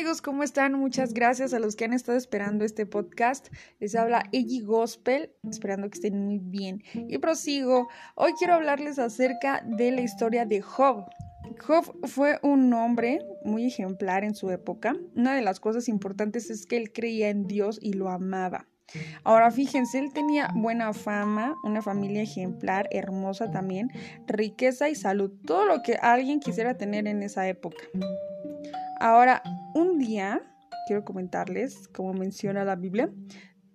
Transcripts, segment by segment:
amigos, ¿cómo están? Muchas gracias a los que han estado esperando este podcast. Les habla Eggy Gospel, esperando que estén muy bien. Y prosigo. Hoy quiero hablarles acerca de la historia de Job. Job fue un hombre muy ejemplar en su época. Una de las cosas importantes es que él creía en Dios y lo amaba. Ahora fíjense, él tenía buena fama, una familia ejemplar, hermosa también, riqueza y salud, todo lo que alguien quisiera tener en esa época. Ahora, un día, quiero comentarles, como menciona la Biblia,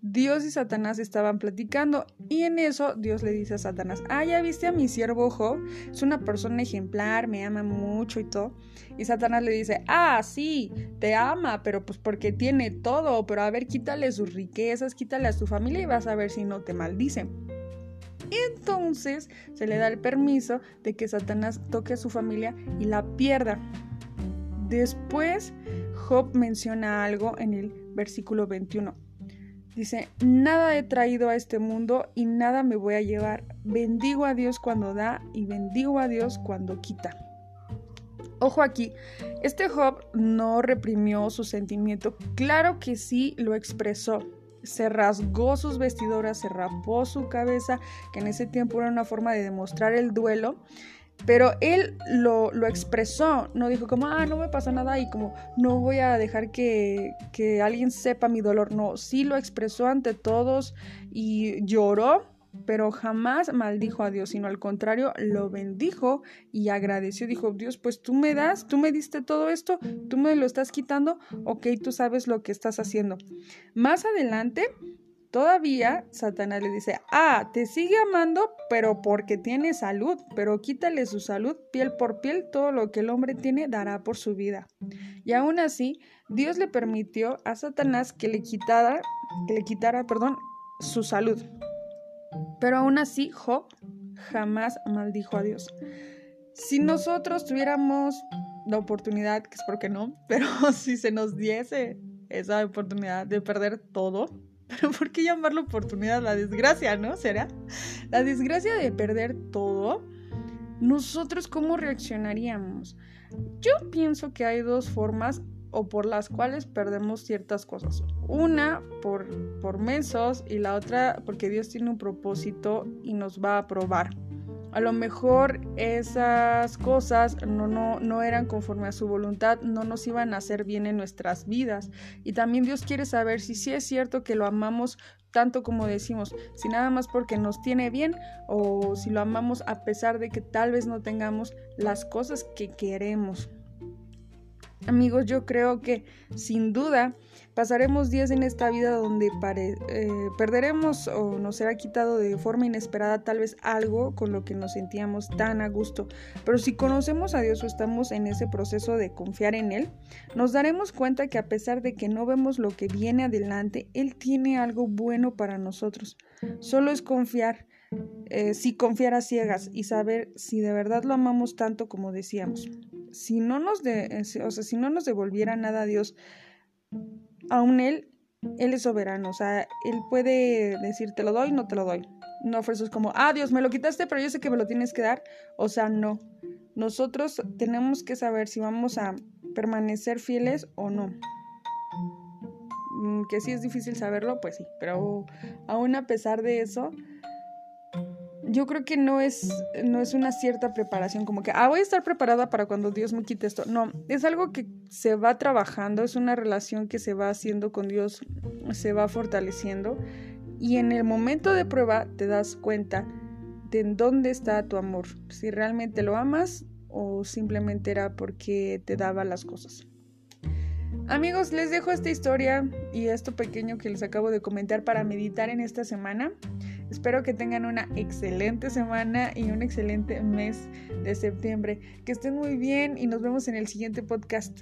Dios y Satanás estaban platicando y en eso Dios le dice a Satanás, ah, ya viste a mi siervo Job, es una persona ejemplar, me ama mucho y todo. Y Satanás le dice, ah, sí, te ama, pero pues porque tiene todo, pero a ver, quítale sus riquezas, quítale a su familia y vas a ver si no te maldice. Entonces se le da el permiso de que Satanás toque a su familia y la pierda. Después, Job menciona algo en el versículo 21 Dice, nada he traído a este mundo y nada me voy a llevar. Bendigo a Dios cuando da y bendigo a Dios cuando quita. Ojo aquí, este Job no reprimió su sentimiento, claro que sí lo expresó. Se rasgó sus vestiduras, se rapó su cabeza, que en ese tiempo era una forma de demostrar el duelo pero él lo, expresó, no dijo como, ah, no me pasa nada y como no voy a dejar que, que alguien sepa mi dolor. No, sí lo expresó ante todos y lloró, pero jamás maldijo a Dios, sino al contrario, lo bendijo y agradeció. Dijo, Dios, pues tú me das, tú me diste todo esto, tú me lo estás quitando, ok, tú sabes lo que estás haciendo. Más adelante, Todavía Satanás le dice, ah, te sigue amando, pero porque tiene salud, pero quítale su salud piel por piel, todo lo que el hombre tiene dará por su vida. Y aún así, Dios le permitió a Satanás que le quitara, que le quitara, perdón, su salud. Pero aún así, Job jamás maldijo a Dios. Si nosotros tuviéramos la oportunidad, que es porque no, pero si se nos diese esa oportunidad de perder todo, pero ¿por qué llamarlo oportunidad? La desgracia, ¿no? ¿Será? La desgracia de perder todo. ¿Nosotros cómo reaccionaríamos? Yo pienso que hay dos formas o por las cuales perdemos ciertas cosas. Una por, por mensos y la otra porque Dios tiene un propósito y nos va a probar. A lo mejor esas cosas no, no, no eran conforme a su voluntad, no nos iban a hacer bien en nuestras vidas. Y también Dios quiere saber si sí es cierto que lo amamos tanto como decimos, si nada más porque nos tiene bien o si lo amamos a pesar de que tal vez no tengamos las cosas que queremos. Amigos, yo creo que sin duda pasaremos días en esta vida donde eh, perderemos o nos será quitado de forma inesperada tal vez algo con lo que nos sentíamos tan a gusto. Pero si conocemos a Dios o estamos en ese proceso de confiar en Él, nos daremos cuenta que a pesar de que no vemos lo que viene adelante, Él tiene algo bueno para nosotros. Solo es confiar. Eh, si confiar a ciegas y saber si de verdad lo amamos tanto como decíamos si no nos, de, eh, o sea, si no nos devolviera nada a Dios, aún Él, Él es soberano. O sea, Él puede decir, te lo doy, no te lo doy. No, eso es como, ah, Dios, me lo quitaste, pero yo sé que me lo tienes que dar. O sea, no. Nosotros tenemos que saber si vamos a permanecer fieles o no. Mm, que sí es difícil saberlo, pues sí, pero aún a pesar de eso, yo creo que no es, no es una cierta preparación, como que, ah, voy a estar preparada para cuando Dios me quite esto. No, es algo que se va trabajando, es una relación que se va haciendo con Dios, se va fortaleciendo y en el momento de prueba te das cuenta de en dónde está tu amor, si realmente lo amas o simplemente era porque te daba las cosas. Amigos, les dejo esta historia y esto pequeño que les acabo de comentar para meditar en esta semana. Espero que tengan una excelente semana y un excelente mes de septiembre. Que estén muy bien y nos vemos en el siguiente podcast.